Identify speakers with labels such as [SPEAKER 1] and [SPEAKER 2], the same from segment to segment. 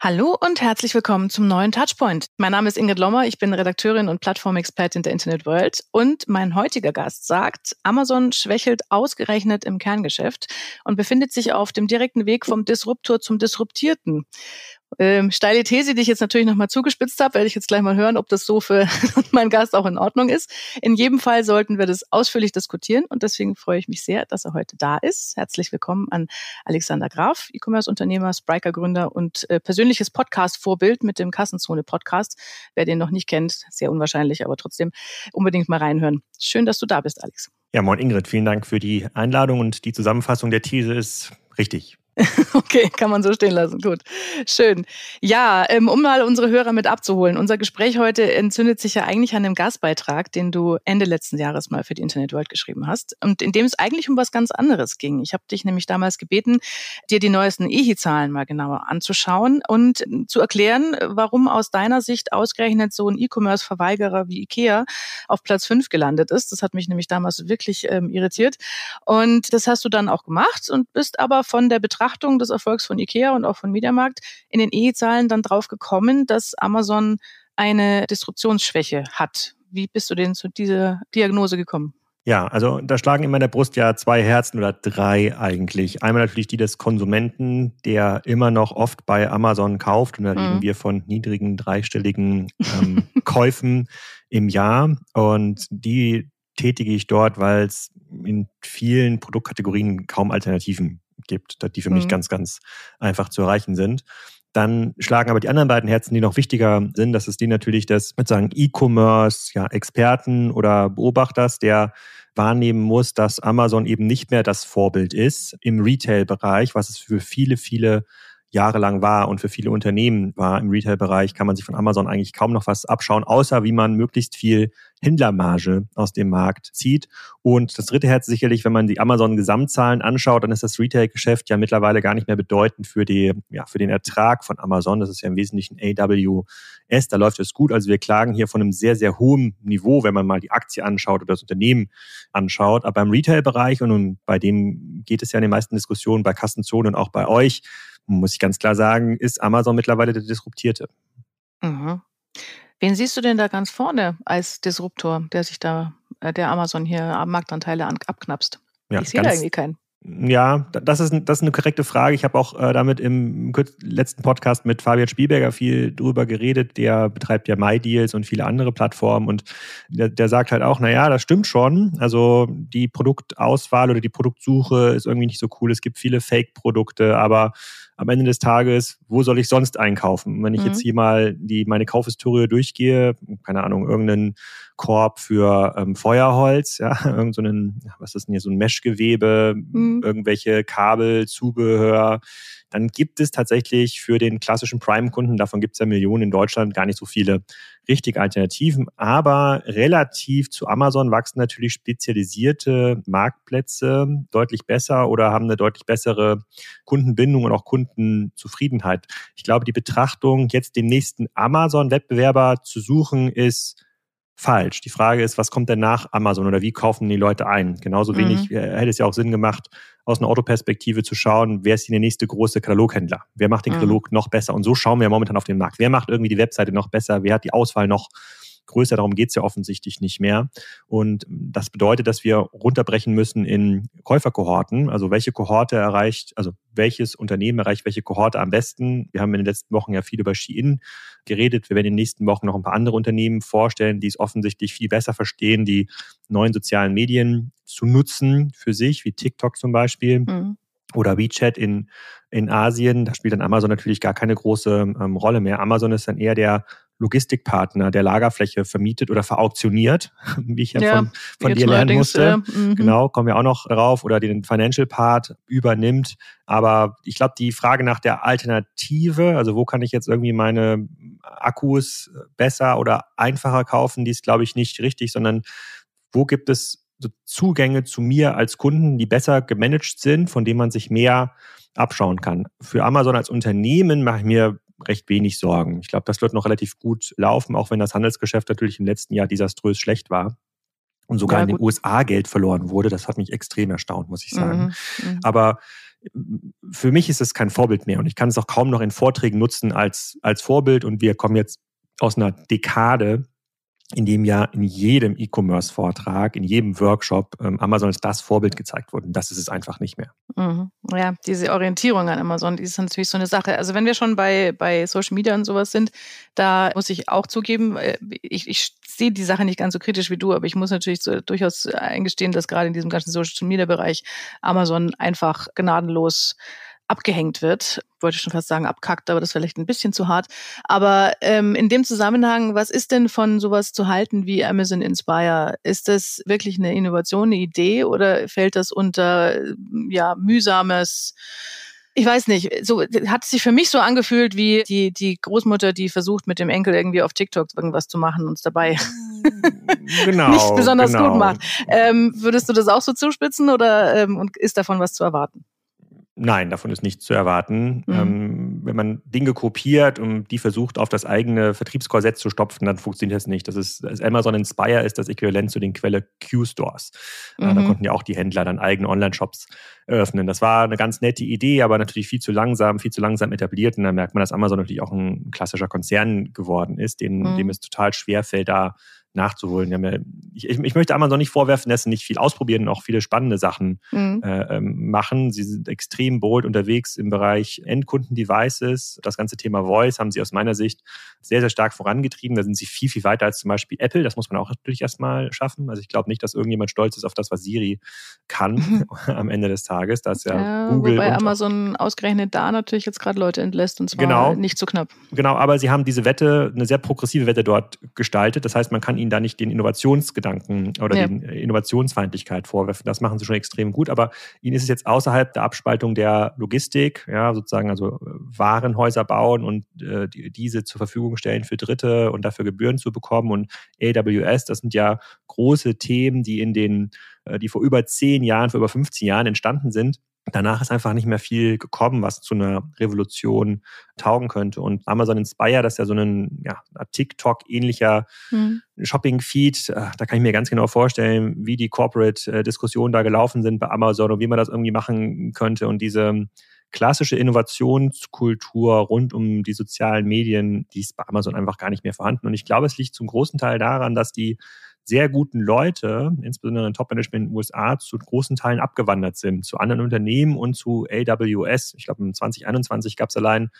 [SPEAKER 1] Hallo und herzlich willkommen zum neuen Touchpoint. Mein Name ist Ingrid Lommer, ich bin Redakteurin und Plattformexpertin der Internet World und mein heutiger Gast sagt, Amazon schwächelt ausgerechnet im Kerngeschäft und befindet sich auf dem direkten Weg vom Disruptor zum Disruptierten. Ähm, steile These, die ich jetzt natürlich nochmal zugespitzt habe, werde ich jetzt gleich mal hören, ob das so für meinen Gast auch in Ordnung ist. In jedem Fall sollten wir das ausführlich diskutieren und deswegen freue ich mich sehr, dass er heute da ist. Herzlich willkommen an Alexander Graf, E-Commerce-Unternehmer, Spriker-Gründer und äh, persönliches Podcast-Vorbild mit dem Kassenzone-Podcast. Wer den noch nicht kennt, sehr unwahrscheinlich, aber trotzdem unbedingt mal reinhören. Schön, dass du da bist, Alex.
[SPEAKER 2] Ja, moin Ingrid, vielen Dank für die Einladung und die Zusammenfassung der These ist richtig.
[SPEAKER 1] Okay, kann man so stehen lassen. Gut, schön. Ja, ähm, um mal unsere Hörer mit abzuholen. Unser Gespräch heute entzündet sich ja eigentlich an dem Gastbeitrag, den du Ende letzten Jahres mal für die Internet World geschrieben hast und in dem es eigentlich um was ganz anderes ging. Ich habe dich nämlich damals gebeten, dir die neuesten EHI-Zahlen mal genauer anzuschauen und zu erklären, warum aus deiner Sicht ausgerechnet so ein E-Commerce-Verweigerer wie IKEA auf Platz 5 gelandet ist. Das hat mich nämlich damals wirklich ähm, irritiert. Und das hast du dann auch gemacht und bist aber von der Betrachtung Betrachtung des Erfolgs von IKEA und auch von Mediamarkt in den E-Zahlen dann drauf gekommen, dass Amazon eine Disruptionsschwäche hat. Wie bist du denn zu dieser Diagnose gekommen?
[SPEAKER 2] Ja, also da schlagen in meiner Brust ja zwei Herzen oder drei eigentlich. Einmal natürlich die des Konsumenten, der immer noch oft bei Amazon kauft. Und da mhm. reden wir von niedrigen dreistelligen ähm, Käufen im Jahr. Und die tätige ich dort, weil es in vielen Produktkategorien kaum Alternativen gibt, die für mhm. mich ganz, ganz einfach zu erreichen sind. Dann schlagen aber die anderen beiden Herzen, die noch wichtiger sind, das ist die natürlich des sozusagen E-Commerce, ja, Experten oder Beobachters, der wahrnehmen muss, dass Amazon eben nicht mehr das Vorbild ist im Retail-Bereich, was es für viele, viele jahrelang war und für viele Unternehmen war im Retail-Bereich, kann man sich von Amazon eigentlich kaum noch was abschauen, außer wie man möglichst viel Händlermarge aus dem Markt zieht. Und das dritte Herz sicherlich, wenn man die Amazon-Gesamtzahlen anschaut, dann ist das Retail-Geschäft ja mittlerweile gar nicht mehr bedeutend für, die, ja, für den Ertrag von Amazon. Das ist ja im Wesentlichen AWS. Da läuft es gut. Also wir klagen hier von einem sehr, sehr hohen Niveau, wenn man mal die Aktie anschaut oder das Unternehmen anschaut. Aber im Retail-Bereich und bei dem geht es ja in den meisten Diskussionen bei Kassenzone und auch bei euch, muss ich ganz klar sagen, ist Amazon mittlerweile der Disruptierte.
[SPEAKER 1] Mhm. Wen siehst du denn da ganz vorne als Disruptor, der sich da, äh, der Amazon hier Marktanteile abknapst? Ja, ich sehe da irgendwie keinen.
[SPEAKER 2] Ja, das ist, das ist eine korrekte Frage. Ich habe auch äh, damit im letzten Podcast mit Fabian Spielberger viel drüber geredet. Der betreibt ja MyDeals und viele andere Plattformen und der, der sagt halt auch, naja, das stimmt schon. Also die Produktauswahl oder die Produktsuche ist irgendwie nicht so cool. Es gibt viele Fake-Produkte, aber am Ende des Tages, wo soll ich sonst einkaufen? Wenn ich mhm. jetzt hier mal die, meine Kaufhistorie durchgehe, keine Ahnung, irgendeinen Korb für ähm, Feuerholz, ja, irgendeinen, so was ist denn hier, so ein Meshgewebe, mhm. irgendwelche Kabel, Zubehör, dann gibt es tatsächlich für den klassischen Prime-Kunden, davon gibt es ja Millionen in Deutschland, gar nicht so viele richtige Alternativen. Aber relativ zu Amazon wachsen natürlich spezialisierte Marktplätze deutlich besser oder haben eine deutlich bessere Kundenbindung und auch Kundenzufriedenheit. Ich glaube, die Betrachtung, jetzt den nächsten Amazon-Wettbewerber zu suchen, ist falsch. Die Frage ist, was kommt denn nach Amazon oder wie kaufen die Leute ein? Genauso wenig mhm. Äh, hätte es ja auch Sinn gemacht, aus einer Autoperspektive zu schauen, wer ist hier der nächste große Kataloghändler? Wer macht den mhm. Katalog noch besser? Und so schauen wir momentan auf den Markt. Wer macht irgendwie die Webseite noch besser? Wer hat die Auswahl noch größer. Darum geht es ja offensichtlich nicht mehr. Und das bedeutet, dass wir runterbrechen müssen in Käuferkohorten. Also welche Kohorte erreicht, also welches Unternehmen erreicht welche Kohorte am besten. Wir haben in den letzten Wochen ja viel über Shein geredet. Wir werden in den nächsten Wochen noch ein paar andere Unternehmen vorstellen, die es offensichtlich viel besser verstehen, die neuen sozialen Medien zu nutzen für sich, wie TikTok zum Beispiel. Mhm oder WeChat in, in Asien, da spielt dann Amazon natürlich gar keine große ähm, Rolle mehr. Amazon ist dann eher der Logistikpartner der Lagerfläche vermietet oder verauktioniert, wie ich ja, ja von, von dir lernen musste. Äh, genau, kommen wir auch noch drauf oder den Financial Part übernimmt. Aber ich glaube, die Frage nach der Alternative, also wo kann ich jetzt irgendwie meine Akkus besser oder einfacher kaufen, die ist, glaube ich, nicht richtig, sondern wo gibt es so Zugänge zu mir als Kunden, die besser gemanagt sind, von denen man sich mehr abschauen kann. Für Amazon als Unternehmen mache ich mir recht wenig Sorgen. Ich glaube, das wird noch relativ gut laufen, auch wenn das Handelsgeschäft natürlich im letzten Jahr desaströs schlecht war und sogar ja, in den USA Geld verloren wurde. Das hat mich extrem erstaunt, muss ich sagen. Mhm, mhm. Aber für mich ist es kein Vorbild mehr und ich kann es auch kaum noch in Vorträgen nutzen als, als Vorbild. Und wir kommen jetzt aus einer Dekade, in dem ja in jedem E-Commerce-Vortrag, in jedem Workshop ähm, Amazon als das Vorbild gezeigt wurde. Das ist es einfach nicht mehr.
[SPEAKER 1] Mhm. Ja, diese Orientierung an Amazon, die ist natürlich so eine Sache. Also wenn wir schon bei, bei Social Media und sowas sind, da muss ich auch zugeben, äh, ich, ich sehe die Sache nicht ganz so kritisch wie du, aber ich muss natürlich so, durchaus eingestehen, dass gerade in diesem ganzen Social Media Bereich Amazon einfach gnadenlos abgehängt wird. Wollte schon fast sagen abkackt, aber das wäre vielleicht ein bisschen zu hart. Aber ähm, in dem Zusammenhang, was ist denn von sowas zu halten wie Amazon Inspire? Ist das wirklich eine Innovation, eine Idee oder fällt das unter ja mühsames ich weiß nicht, so hat sich für mich so angefühlt wie die, die Großmutter, die versucht, mit dem Enkel irgendwie auf TikTok irgendwas zu machen und es dabei genau, nicht besonders genau. gut macht. Ähm, würdest du das auch so zuspitzen oder ähm, und ist davon was zu erwarten?
[SPEAKER 2] Nein, davon ist nichts zu erwarten. Mhm. Ähm, wenn man Dinge kopiert und die versucht, auf das eigene Vertriebskorsett zu stopfen, dann funktioniert das nicht. Das ist das Amazon Inspire ist das Äquivalent zu den Quelle Q-Stores. Mhm. da konnten ja auch die Händler dann eigene Online-Shops eröffnen. Das war eine ganz nette Idee, aber natürlich viel zu langsam, viel zu langsam etabliert. Und da merkt man, dass Amazon natürlich auch ein klassischer Konzern geworden ist, den, mhm. dem es total schwer fällt, da nachzuholen. Ja, ich, ich, möchte Amazon nicht vorwerfen, dass sie nicht viel ausprobieren und auch viele spannende Sachen mhm. äh, ähm, machen. Sie sind extrem bold unterwegs im Bereich Endkunden-Devices. Das ganze Thema Voice haben sie aus meiner Sicht sehr, sehr stark vorangetrieben. Da sind sie viel, viel weiter als zum Beispiel Apple. Das muss man auch natürlich erstmal schaffen. Also ich glaube nicht, dass irgendjemand stolz ist auf das, was Siri kann mhm. am Ende des Tages. Da ist ja, ja Google.
[SPEAKER 1] Wobei Amazon ausgerechnet da natürlich jetzt gerade Leute entlässt und zwar genau, nicht so knapp.
[SPEAKER 2] Genau, aber sie haben diese Wette, eine sehr progressive Wette dort gestaltet. Das heißt, man kann ihnen da nicht den Innovationsgedanken oder ja. die Innovationsfeindlichkeit vorwerfen. Das machen sie schon extrem gut. Aber ihnen ist es jetzt außerhalb der Abspaltung der Logistik, ja, sozusagen also äh, Warenhäuser bauen und äh, die, diese zur Verfügung stellen für Dritte und dafür Gebühren zu bekommen. Und AWS, das sind ja große Themen, die in den, äh, die vor über zehn Jahren, vor über 15 Jahren entstanden sind Danach ist einfach nicht mehr viel gekommen, was zu einer Revolution taugen könnte. Und Amazon Inspire, das ist ja so ein ja, TikTok-ähnlicher hm. Shopping-Feed. Äh, da kann ich mir ganz genau vorstellen, wie die Corporate-Diskussionen da gelaufen sind bei Amazon und wie man das irgendwie machen könnte. Und diese klassische Innovationskultur rund um die sozialen Medien, die ist bei Amazon einfach gar nicht mehr vorhanden. Und ich glaube, es liegt zum großen Teil daran, dass die sehr guten Leute, insbesondere im Top-Management in den USA, zu großen Teilen abgewandert sind, zu anderen Unternehmen und zu AWS. Ich glaube, im 2021 gab es allein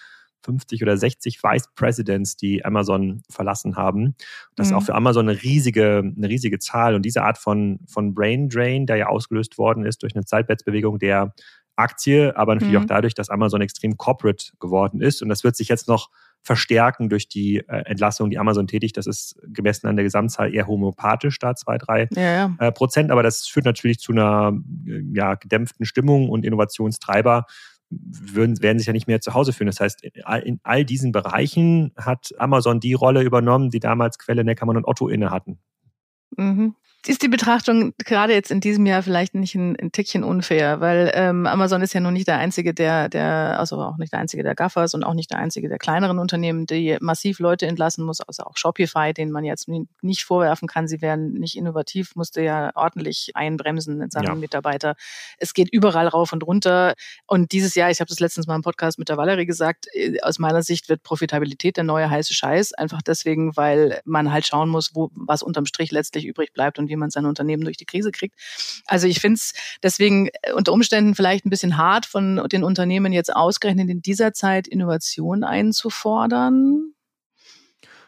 [SPEAKER 2] 50 oder 60 Vice Presidents, die Amazon verlassen haben. Das mhm. ist auch für Amazon eine riesige, eine riesige Zahl. Und diese Art von, von Brain Drain, der ja ausgelöst worden ist durch eine Zeitplatzbewegung der Aktie, aber natürlich mhm. auch dadurch, dass Amazon extrem corporate geworden ist. Und das wird sich jetzt noch verstärken durch die äh, Entlassung, die Amazon tätigt. Das ist gemessen an der Gesamtzahl eher homöopathisch da, zwei, drei ja, ja. Äh, Prozent. Aber das führt natürlich zu einer äh, ja, gedämpften Stimmung und Innovationstreiber würden, werden sich ja nicht mehr zu Hause fühlen. Das heißt, in all, in all diesen Bereichen hat Amazon die Rolle übernommen, die damals Quelle, Neckermann und Otto inne hatten.
[SPEAKER 1] Mhm ist die Betrachtung gerade jetzt in diesem Jahr vielleicht nicht ein, ein Tickchen unfair, weil ähm, Amazon ist ja nun nicht der einzige, der, der, also auch nicht der einzige der Gaffers und auch nicht der einzige der kleineren Unternehmen, die massiv Leute entlassen muss, also auch Shopify, den man jetzt nicht vorwerfen kann, sie wären nicht innovativ, musste ja ordentlich einbremsen in Sachen ja. Mitarbeiter. Es geht überall rauf und runter. Und dieses Jahr, ich habe das letztens mal im Podcast mit der Valerie gesagt, äh, aus meiner Sicht wird Profitabilität der neue heiße Scheiß, einfach deswegen, weil man halt schauen muss, wo was unterm Strich letztlich übrig bleibt und wie man sein Unternehmen durch die Krise kriegt. Also ich finde es deswegen äh, unter Umständen vielleicht ein bisschen hart von den Unternehmen jetzt ausgerechnet in dieser Zeit Innovation einzufordern.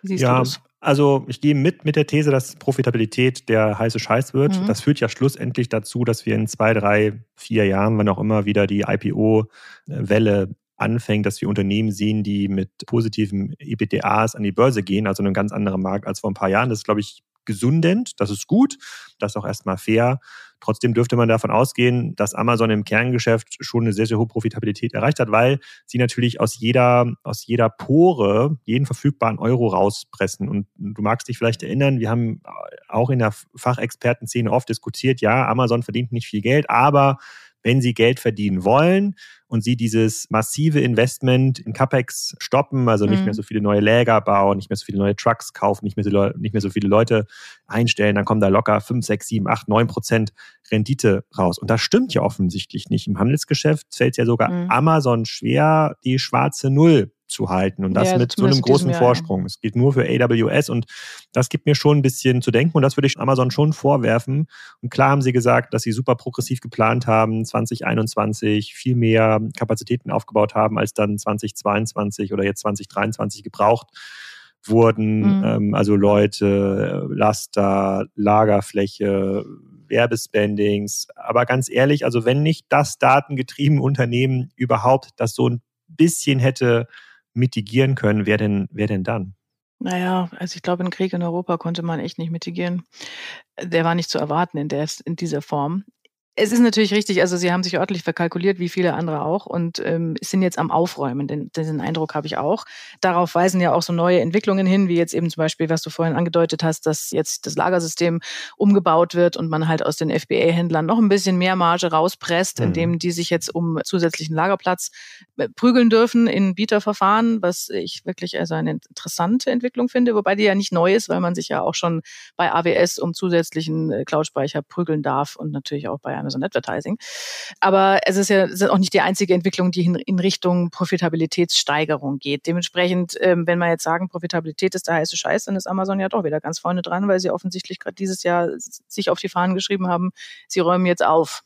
[SPEAKER 2] Wie siehst ja, du das? Also ich gehe mit mit der These, dass Profitabilität der heiße Scheiß wird. Mhm. Das führt ja schlussendlich dazu, dass wir in zwei, drei, vier Jahren, wann auch immer wieder die IPO-Welle anfängt, dass wir Unternehmen sehen, die mit positiven EBDAs an die Börse gehen, also einen ganz anderen Markt als vor ein paar Jahren. Das ist, glaube ich, gesundend, das ist gut, das ist auch erstmal fair. Trotzdem dürfte man davon ausgehen, dass Amazon im Kerngeschäft schon eine sehr, sehr hohe Profitabilität erreicht hat, weil sie natürlich aus jeder, aus jeder Pore jeden verfügbaren Euro rauspressen. Und du magst dich vielleicht erinnern, wir haben auch in der Fachexpertenszene oft diskutiert, ja, Amazon verdient nicht viel Geld, aber wenn sie Geld verdienen wollen und sie dieses massive Investment in CapEx stoppen, also nicht mhm. mehr so viele neue Läger bauen, nicht mehr so viele neue Trucks kaufen, nicht mehr, so, nicht mehr so viele Leute einstellen, dann kommen da locker 5, 6, 7, 8, 9 Prozent Rendite raus. Und das stimmt ja offensichtlich nicht. Im Handelsgeschäft fällt es ja sogar mhm. Amazon schwer, die schwarze Null zu halten und das ja, mit so einem großen Vorsprung. Es geht nur für AWS und das gibt mir schon ein bisschen zu denken und das würde ich Amazon schon vorwerfen. Und klar haben sie gesagt, dass sie super progressiv geplant haben, 2021 viel mehr Kapazitäten aufgebaut haben, als dann 2022 oder jetzt 2023 gebraucht wurden. Mhm. Ähm, also Leute, Laster, Lagerfläche, Werbespendings. Aber ganz ehrlich, also wenn nicht das datengetriebene Unternehmen überhaupt das so ein bisschen hätte mitigieren können, wer denn, wer denn dann?
[SPEAKER 1] Naja, also ich glaube, einen Krieg in Europa konnte man echt nicht mitigieren. Der war nicht zu erwarten in, der, in dieser Form. Es ist natürlich richtig, also Sie haben sich örtlich verkalkuliert, wie viele andere auch, und ähm, sind jetzt am Aufräumen. Den, den Eindruck habe ich auch. Darauf weisen ja auch so neue Entwicklungen hin, wie jetzt eben zum Beispiel, was du vorhin angedeutet hast, dass jetzt das Lagersystem umgebaut wird und man halt aus den FBA-Händlern noch ein bisschen mehr Marge rauspresst, mhm. indem die sich jetzt um zusätzlichen Lagerplatz äh, prügeln dürfen in Bieterverfahren, was ich wirklich also eine interessante Entwicklung finde, wobei die ja nicht neu ist, weil man sich ja auch schon bei AWS um zusätzlichen äh, Cloud-Speicher prügeln darf und natürlich auch bei Amazon Advertising. Aber es ist ja ist auch nicht die einzige Entwicklung, die in, in Richtung Profitabilitätssteigerung geht. Dementsprechend, ähm, wenn wir jetzt sagen, Profitabilität ist der heiße Scheiß, dann ist Amazon ja doch wieder ganz vorne dran, weil sie offensichtlich gerade dieses Jahr sich auf die Fahnen geschrieben haben, sie räumen jetzt auf.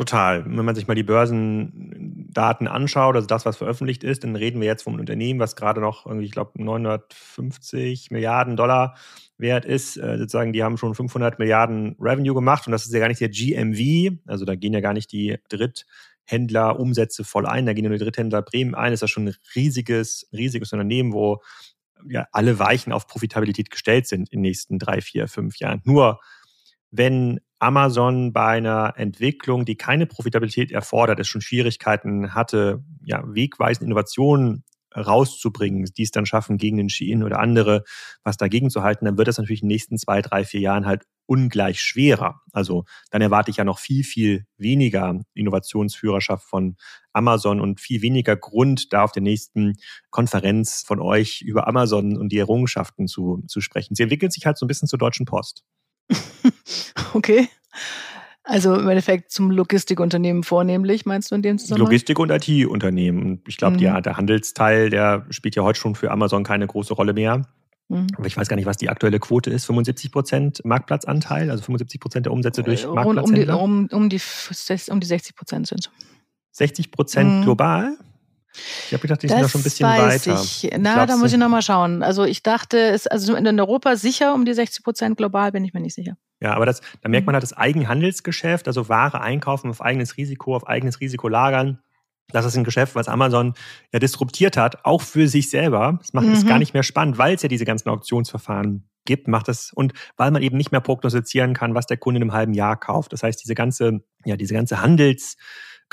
[SPEAKER 2] Total. Wenn man sich mal die Börsendaten anschaut, also das, was veröffentlicht ist, dann reden wir jetzt vom Unternehmen, was gerade noch irgendwie, ich glaube, 950 Milliarden Dollar wert ist. Äh, sozusagen, die haben schon 500 Milliarden Revenue gemacht und das ist ja gar nicht der GMV, also da gehen ja gar nicht die Dritthändler Umsätze voll ein, da gehen nur die Dritthändler Bremen ein. Das ist ja schon ein riesiges, riesiges Unternehmen, wo ja alle Weichen auf Profitabilität gestellt sind in den nächsten drei, vier, fünf Jahren. Nur wenn Amazon bei einer Entwicklung, die keine Profitabilität erfordert, es schon Schwierigkeiten hatte, ja, wegweisende Innovationen rauszubringen, die es dann schaffen, gegen den Shein oder andere was dagegen zu halten, dann wird das natürlich in den nächsten zwei, drei, vier Jahren halt ungleich schwerer. Also dann erwarte ich ja noch viel, viel weniger Innovationsführerschaft von Amazon und viel weniger Grund, da auf der nächsten Konferenz von euch über Amazon und die Errungenschaften zu, zu sprechen. Sie entwickelt sich halt so ein bisschen zur Deutschen Post.
[SPEAKER 1] okay. Also im Endeffekt zum Logistikunternehmen vornehmlich, meinst du in dem Zusammenhang?
[SPEAKER 2] Logistik- und IT-Unternehmen. Ich glaube, mhm. ja, der Handelsteil, der spielt ja heute schon für Amazon keine große Rolle mehr. Mhm. Aber ich weiß gar nicht, was die aktuelle Quote ist. 75 Prozent Marktplatzanteil, also 75 Prozent der Umsätze durch Rund,
[SPEAKER 1] Marktplatzhändler? Um die, um, um, die, um die 60 Prozent sind es.
[SPEAKER 2] 60 Prozent mhm. global? Ich habe gedacht, die das sind da schon ein bisschen weiter.
[SPEAKER 1] Ich. Na, da muss ich nochmal schauen. Also ich dachte, es, also in Europa sicher um die 60 Prozent global, bin ich mir nicht sicher.
[SPEAKER 2] Ja, aber das, da merkt man halt das Eigenhandelsgeschäft, also Ware einkaufen auf eigenes Risiko, auf eigenes Risiko lagern. Das ist ein Geschäft, was Amazon ja disruptiert hat, auch für sich selber. Das macht es mhm. gar nicht mehr spannend, weil es ja diese ganzen Auktionsverfahren gibt, macht es und weil man eben nicht mehr prognostizieren kann, was der Kunde in einem halben Jahr kauft. Das heißt, diese ganze, ja, diese ganze Handels,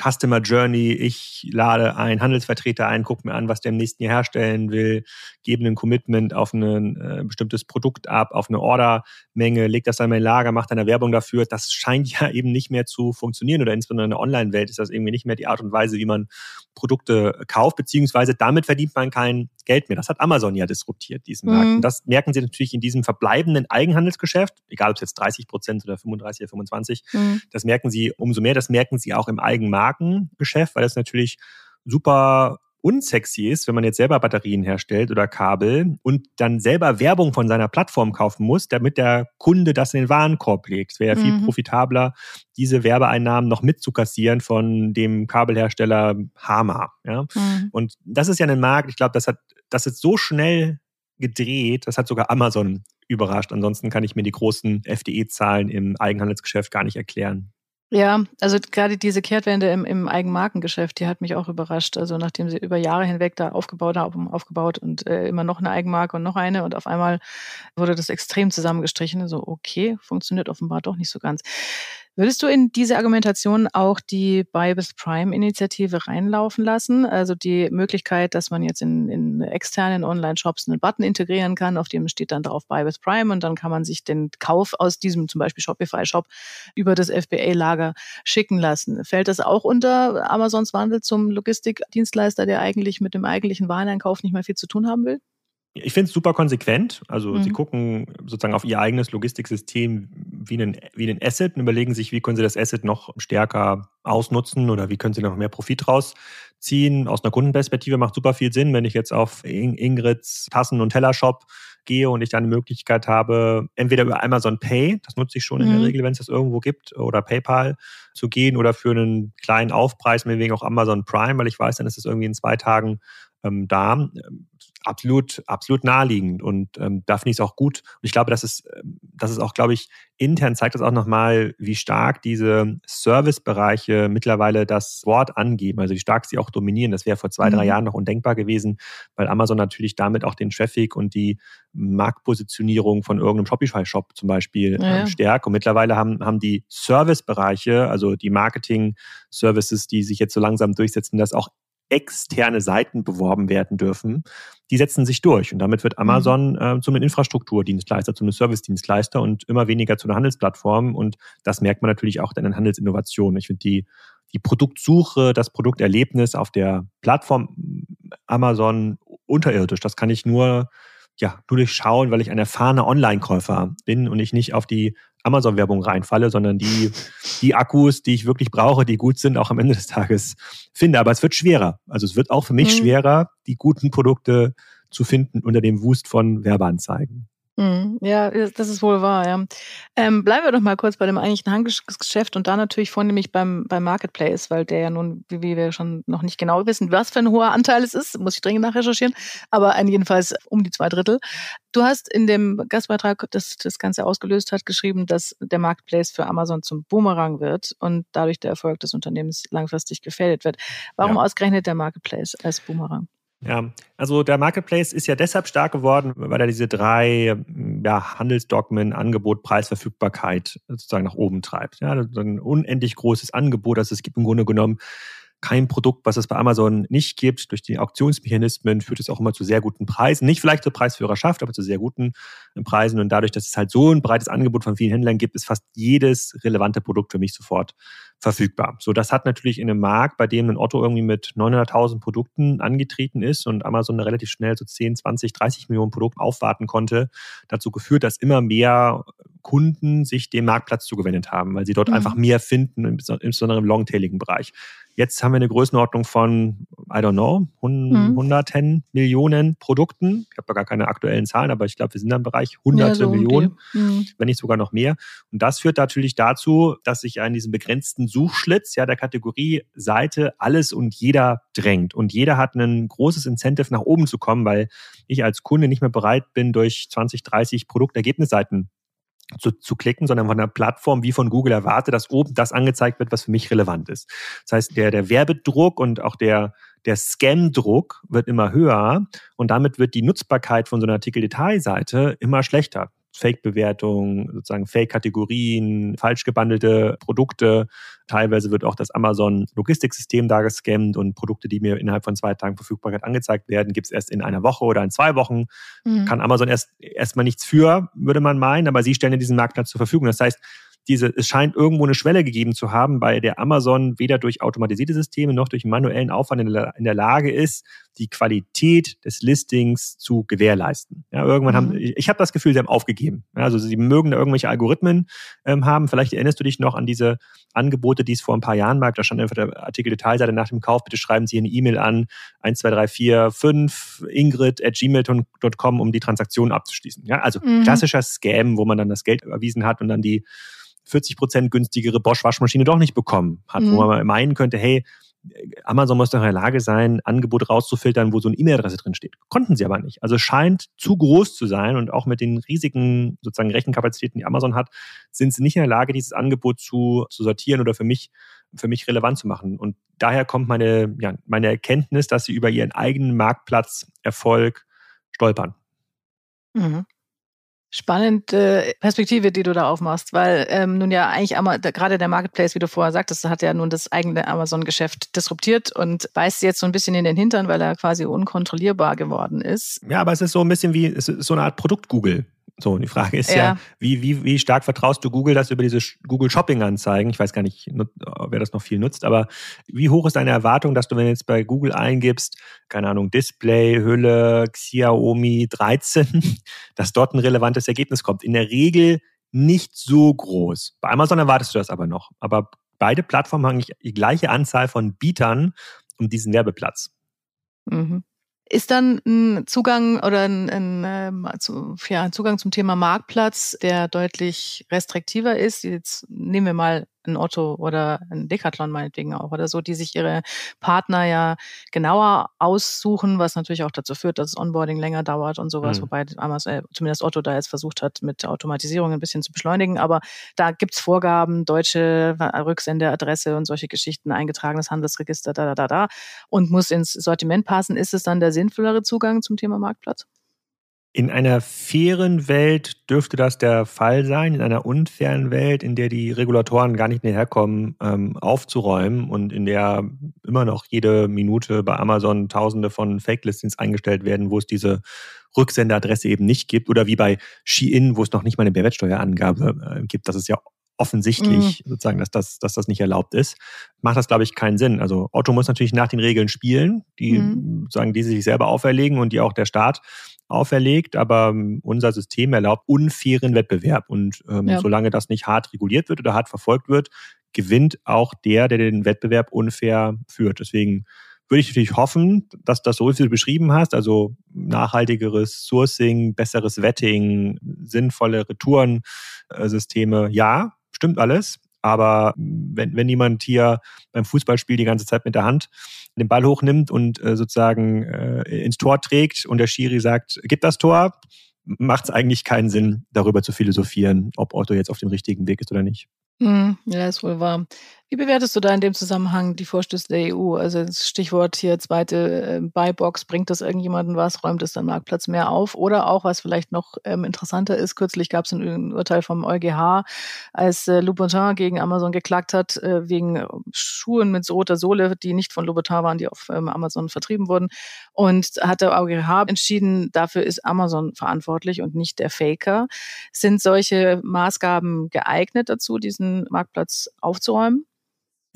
[SPEAKER 2] Customer Journey, ich lade einen Handelsvertreter ein, gucke mir an, was der im nächsten Jahr herstellen will, gebe ein Commitment auf ein äh, bestimmtes Produkt ab, auf eine Ordermenge, leg das dann in mein Lager, mache dann eine Werbung dafür. Das scheint ja eben nicht mehr zu funktionieren oder insbesondere in der Online-Welt ist das irgendwie nicht mehr die Art und Weise, wie man Produkte kauft, beziehungsweise damit verdient man kein Geld mehr. Das hat Amazon ja disruptiert, diesen mhm. Markt. Und das merken sie natürlich in diesem verbleibenden Eigenhandelsgeschäft, egal ob es jetzt 30 Prozent oder 35 oder 25, mhm. das merken sie umso mehr. Das merken sie auch im Eigenmarkengeschäft, weil das natürlich super unsexy ist, wenn man jetzt selber Batterien herstellt oder Kabel und dann selber Werbung von seiner Plattform kaufen muss, damit der Kunde das in den Warenkorb legt. Es wäre ja mhm. viel profitabler, diese Werbeeinnahmen noch mitzukassieren von dem Kabelhersteller Hama. Ja? Mhm. Und das ist ja ein Markt, ich glaube, das hat, das ist so schnell gedreht, das hat sogar Amazon überrascht. Ansonsten kann ich mir die großen FDE-Zahlen im Eigenhandelsgeschäft gar nicht erklären.
[SPEAKER 1] Ja, also gerade diese Kehrtwende im, im Eigenmarkengeschäft, die hat mich auch überrascht. Also nachdem sie über Jahre hinweg da aufgebaut haben, aufgebaut und äh, immer noch eine Eigenmarke und noch eine und auf einmal wurde das extrem zusammengestrichen. So, okay, funktioniert offenbar doch nicht so ganz. Würdest du in diese Argumentation auch die Buy with Prime-Initiative reinlaufen lassen? Also die Möglichkeit, dass man jetzt in, in externen Online-Shops einen Button integrieren kann, auf dem steht dann drauf Buy with Prime und dann kann man sich den Kauf aus diesem zum Beispiel Shopify-Shop über das FBA-Lager schicken lassen. Fällt das auch unter Amazons Wandel zum Logistikdienstleister, der eigentlich mit dem eigentlichen Wareneinkauf nicht mehr viel zu tun haben will?
[SPEAKER 2] Ich finde es super konsequent. Also mhm. sie gucken sozusagen auf ihr eigenes Logistiksystem wie einen, wie einen Asset und überlegen sich, wie können sie das Asset noch stärker ausnutzen oder wie können sie noch mehr Profit rausziehen. Aus einer Kundenperspektive macht super viel Sinn, wenn ich jetzt auf Ingrids Tassen- und Tellershop gehe und ich dann eine Möglichkeit habe, entweder über Amazon Pay, das nutze ich schon in der mhm. Regel, wenn es das irgendwo gibt, oder PayPal zu gehen oder für einen kleinen Aufpreis, meinetwegen auch Amazon Prime, weil ich weiß, dann ist es irgendwie in zwei Tagen ähm, da absolut, absolut naheliegend. Und ähm, da finde ich es auch gut. Und ich glaube, das ist, ähm, das ist auch, glaube ich, intern zeigt das auch nochmal, wie stark diese Servicebereiche mittlerweile das Wort angeben, also wie stark sie auch dominieren. Das wäre vor zwei, drei mhm. Jahren noch undenkbar gewesen, weil Amazon natürlich damit auch den Traffic und die Marktpositionierung von irgendeinem Shopify-Shop zum Beispiel ja. ähm, stärkt. Und mittlerweile haben, haben die Servicebereiche, also die Marketing-Services, die sich jetzt so langsam durchsetzen, das auch externe Seiten beworben werden dürfen, die setzen sich durch. Und damit wird mhm. Amazon äh, zum Infrastrukturdienstleister, zum Service-Dienstleister und immer weniger zu einer Handelsplattform. Und das merkt man natürlich auch dann in Handelsinnovationen. Ich finde die, die Produktsuche, das Produkterlebnis auf der Plattform Amazon unterirdisch. Das kann ich nur ja, nur durchschauen, weil ich ein erfahrener Online-Käufer bin und ich nicht auf die Amazon-Werbung reinfalle, sondern die, die Akkus, die ich wirklich brauche, die gut sind, auch am Ende des Tages finde. Aber es wird schwerer. Also es wird auch für mich mhm. schwerer, die guten Produkte zu finden unter dem Wust von Werbeanzeigen.
[SPEAKER 1] Mhm. Ja, das ist wohl wahr, ja. Ähm, bleiben wir doch mal kurz bei dem eigentlichen Handelsgeschäft und da natürlich vornehmlich beim, beim Marketplace, weil der ja nun, wie, wie wir schon noch nicht genau wissen, was für ein hoher Anteil es ist, muss ich dringend nachrecherchieren, aber jedenfalls um die zwei Drittel. Du hast in dem Gastbeitrag, das das Ganze ausgelöst hat, geschrieben, dass der Marketplace für Amazon zum Boomerang wird und dadurch der Erfolg des Unternehmens langfristig gefährdet wird. Warum ja. ausgerechnet der Marketplace als Boomerang?
[SPEAKER 2] Ja, also der Marketplace ist ja deshalb stark geworden, weil er diese drei ja, Handelsdogmen, Angebot, Preisverfügbarkeit sozusagen nach oben treibt. Ja, ein unendlich großes Angebot, also es gibt im Grunde genommen kein Produkt, was es bei Amazon nicht gibt. Durch die Auktionsmechanismen führt es auch immer zu sehr guten Preisen. Nicht vielleicht zur Preisführerschaft, aber zu sehr guten äh, Preisen. Und dadurch, dass es halt so ein breites Angebot von vielen Händlern gibt, ist fast jedes relevante Produkt für mich sofort verfügbar. So, das hat natürlich in einem Markt, bei dem ein Otto irgendwie mit 900.000 Produkten angetreten ist und Amazon relativ schnell so 10, 20, 30 Millionen Produkte aufwarten konnte, dazu geführt, dass immer mehr Kunden sich dem Marktplatz zugewendet haben, weil sie dort mhm. einfach mehr finden, insbesondere im longtailigen Bereich. Jetzt haben wir eine Größenordnung von, I don't know, hunderten mhm. Millionen Produkten. Ich habe da gar keine aktuellen Zahlen, aber ich glaube, wir sind im Bereich hunderte ja, so Millionen, mhm. wenn nicht sogar noch mehr. Und das führt natürlich dazu, dass sich an diesem begrenzten Suchschlitz ja der Kategorie Seite alles und jeder drängt. Und jeder hat ein großes Incentive nach oben zu kommen, weil ich als Kunde nicht mehr bereit bin, durch 20, 30 Produktergebnisseiten zu, zu klicken, sondern von der Plattform wie von Google erwarte, dass oben das angezeigt wird, was für mich relevant ist. Das heißt, der, der Werbedruck und auch der, der Scam-Druck wird immer höher und damit wird die Nutzbarkeit von so einer Artikel-Detailseite immer schlechter. Fake-Bewertungen, sozusagen Fake-Kategorien, falsch gebandelte Produkte. Teilweise wird auch das Amazon-Logistiksystem da gescammt und Produkte, die mir innerhalb von zwei Tagen Verfügbarkeit angezeigt werden, gibt es erst in einer Woche oder in zwei Wochen. Mhm. Kann Amazon erst erstmal nichts für, würde man meinen, aber sie stellen ja diesen Marktplatz zur Verfügung. Das heißt, diese, es scheint irgendwo eine Schwelle gegeben zu haben, bei der Amazon weder durch automatisierte Systeme noch durch manuellen Aufwand in der, in der Lage ist, die Qualität des Listings zu gewährleisten. Ja, irgendwann mhm. haben, ich habe das Gefühl, sie haben aufgegeben. Ja, also sie mögen da irgendwelche Algorithmen ähm, haben. Vielleicht erinnerst du dich noch an diese Angebote, die es vor ein paar Jahren gab. Da stand einfach der Artikel Detailseite nach dem Kauf. Bitte schreiben Sie eine E-Mail an 12345 ingrid at gmail.com, um die Transaktion abzuschließen. Ja, also mhm. klassischer Scam, wo man dann das Geld überwiesen hat und dann die 40 Prozent günstigere Bosch-Waschmaschine doch nicht bekommen hat, mhm. wo man meinen könnte, hey, Amazon muss doch in der Lage sein, Angebote rauszufiltern, wo so eine E-Mail-Adresse drin steht. Konnten sie aber nicht. Also scheint zu groß zu sein und auch mit den riesigen sozusagen Rechenkapazitäten, die Amazon hat, sind sie nicht in der Lage, dieses Angebot zu, zu sortieren oder für mich, für mich relevant zu machen. Und daher kommt meine, ja, meine Erkenntnis, dass sie über ihren eigenen Marktplatzerfolg stolpern.
[SPEAKER 1] Mhm. Spannende Perspektive, die du da aufmachst, weil ähm, nun ja eigentlich gerade der Marketplace, wie du vorher sagtest, hat ja nun das eigene Amazon-Geschäft disruptiert und beißt jetzt so ein bisschen in den Hintern, weil er quasi unkontrollierbar geworden ist.
[SPEAKER 2] Ja, aber es ist so ein bisschen wie, es ist so eine Art Produkt-Google. So, und die Frage ist ja, ja wie, wie, wie stark vertraust du Google das über diese Google Shopping-Anzeigen? Ich weiß gar nicht, wer das noch viel nutzt, aber wie hoch ist deine Erwartung, dass du, wenn du jetzt bei Google eingibst, keine Ahnung, Display, Hülle, Xiaomi 13, dass dort ein relevantes Ergebnis kommt? In der Regel nicht so groß. Bei Amazon erwartest du das aber noch. Aber beide Plattformen haben die gleiche Anzahl von Bietern um diesen Werbeplatz.
[SPEAKER 1] Mhm. Ist dann ein Zugang oder ein, ein, ähm, ja, ein Zugang zum Thema Marktplatz, der deutlich restriktiver ist? Jetzt nehmen wir mal ein Otto oder ein Decathlon meinetwegen auch oder so, die sich ihre Partner ja genauer aussuchen, was natürlich auch dazu führt, dass das Onboarding länger dauert und sowas, mhm. wobei Amazon, äh, zumindest Otto da jetzt versucht hat, mit Automatisierung ein bisschen zu beschleunigen. Aber da gibt's Vorgaben, deutsche Rücksendeadresse und solche Geschichten, eingetragenes Handelsregister, da, da, da, da und muss ins Sortiment passen. Ist es dann der sinnvollere Zugang zum Thema Marktplatz?
[SPEAKER 2] In einer fairen Welt dürfte das der Fall sein, in einer unfairen Welt, in der die Regulatoren gar nicht mehr herkommen, ähm, aufzuräumen und in der immer noch jede Minute bei Amazon Tausende von Fake-Listings eingestellt werden, wo es diese Rücksenderadresse eben nicht gibt oder wie bei Shein, wo es noch nicht mal eine Mehrwertsteuerangabe äh, gibt. Das ist ja offensichtlich mhm. sozusagen, dass das, dass das nicht erlaubt ist, macht das, glaube ich, keinen Sinn. Also Otto muss natürlich nach den Regeln spielen, die mhm. sagen, die sie sich selber auferlegen und die auch der Staat auferlegt, aber ähm, unser System erlaubt unfairen Wettbewerb. Und ähm, ja. solange das nicht hart reguliert wird oder hart verfolgt wird, gewinnt auch der, der den Wettbewerb unfair führt. Deswegen würde ich natürlich hoffen, dass das so, wie du beschrieben hast, also nachhaltigeres Sourcing, besseres Wetting, sinnvolle Retourensysteme, ja, stimmt alles. Aber wenn, wenn jemand hier beim Fußballspiel die ganze Zeit mit der Hand den Ball hochnimmt und äh, sozusagen äh, ins Tor trägt und der Schiri sagt, gib das Tor, macht es eigentlich keinen Sinn, darüber zu philosophieren, ob Otto jetzt auf dem richtigen Weg ist oder nicht.
[SPEAKER 1] Hm, ja, ist wohl wahr. Wie bewertest du da in dem Zusammenhang die Vorstöße der EU? Also das Stichwort hier zweite äh, Buybox, bringt das irgendjemanden was, räumt es dann Marktplatz mehr auf? Oder auch, was vielleicht noch ähm, interessanter ist, kürzlich gab es ein Urteil vom EuGH, als äh, Louboutin gegen Amazon geklagt hat, äh, wegen Schuhen mit roter Sohle, die nicht von Louboutin waren, die auf ähm, Amazon vertrieben wurden. Und hat der EuGH entschieden, dafür ist Amazon verantwortlich und nicht der Faker. Sind solche Maßgaben geeignet dazu, diesen Marktplatz aufzuräumen?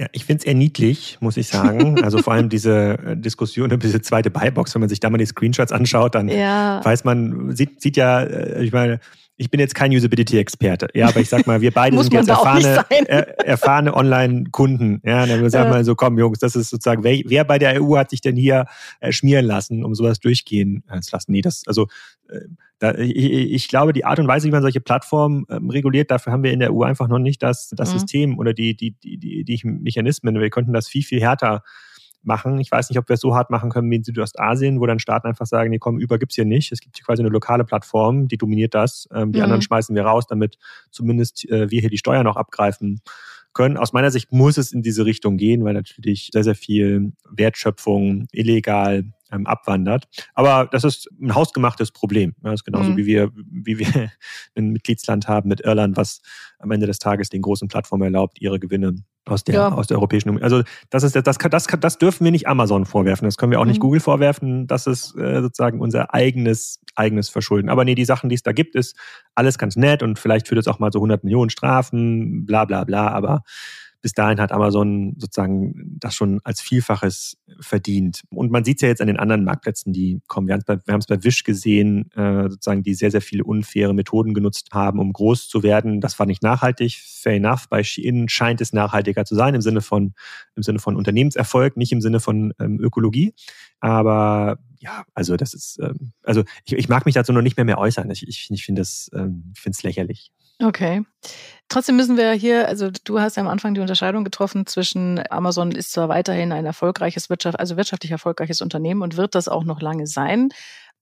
[SPEAKER 2] Ja, ich finde es eher niedlich, muss ich sagen. Also vor allem diese äh, Diskussion über diese zweite Buybox, wenn man sich da mal die Screenshots anschaut, dann ja. weiß man, sieht, sieht ja, äh, ich meine, ich bin jetzt kein Usability-Experte, ja, aber ich sag mal, wir beide sind jetzt erfahrene, er, erfahrene Online-Kunden. Ja, dann sagen wir ja. so, komm, Jungs, das ist sozusagen, wer, wer bei der EU hat sich denn hier äh, schmieren lassen, um sowas durchgehen äh, zu lassen? Nee, das, also äh, da, ich, ich, glaube, die Art und Weise, wie man solche Plattformen ähm, reguliert, dafür haben wir in der EU einfach noch nicht das, das mhm. System oder die, die, die, die, Mechanismen. Wir könnten das viel, viel härter machen. Ich weiß nicht, ob wir es so hart machen können wie in Südostasien, wo dann Staaten einfach sagen, nee, komm, über gibt's hier nicht. Es gibt hier quasi eine lokale Plattform, die dominiert das. Ähm, die mhm. anderen schmeißen wir raus, damit zumindest äh, wir hier die Steuern noch abgreifen können. Aus meiner Sicht muss es in diese Richtung gehen, weil natürlich sehr, sehr viel Wertschöpfung illegal ähm, abwandert. Aber das ist ein hausgemachtes Problem. Das ist genauso mhm. wie wir, wie wir ein Mitgliedsland haben mit Irland, was am Ende des Tages den großen Plattformen erlaubt, ihre Gewinne aus der, ja. aus der Europäischen Union. Also das ist das, das, das, das dürfen wir nicht Amazon vorwerfen. Das können wir auch mhm. nicht Google vorwerfen. Das ist äh, sozusagen unser eigenes, eigenes Verschulden. Aber nee, die Sachen, die es da gibt, ist alles ganz nett und vielleicht führt es auch mal so 100 Millionen Strafen, bla bla bla. Aber bis dahin hat Amazon sozusagen das schon als Vielfaches verdient. Und man sieht es ja jetzt an den anderen Marktplätzen, die kommen. Wir haben es bei, bei Wish gesehen, äh, sozusagen, die sehr, sehr viele unfaire Methoden genutzt haben, um groß zu werden. Das war nicht nachhaltig, fair enough. Bei Shein scheint es nachhaltiger zu sein im Sinne von, im Sinne von Unternehmenserfolg, nicht im Sinne von ähm, Ökologie. Aber ja, also das ist, ähm, also ich, ich mag mich dazu noch nicht mehr mehr äußern. Ich, ich, ich finde das, ähm, ich finde es lächerlich.
[SPEAKER 1] Okay. Trotzdem müssen wir hier, also du hast ja am Anfang die Unterscheidung getroffen zwischen Amazon ist zwar weiterhin ein erfolgreiches Wirtschaft, also wirtschaftlich erfolgreiches Unternehmen und wird das auch noch lange sein,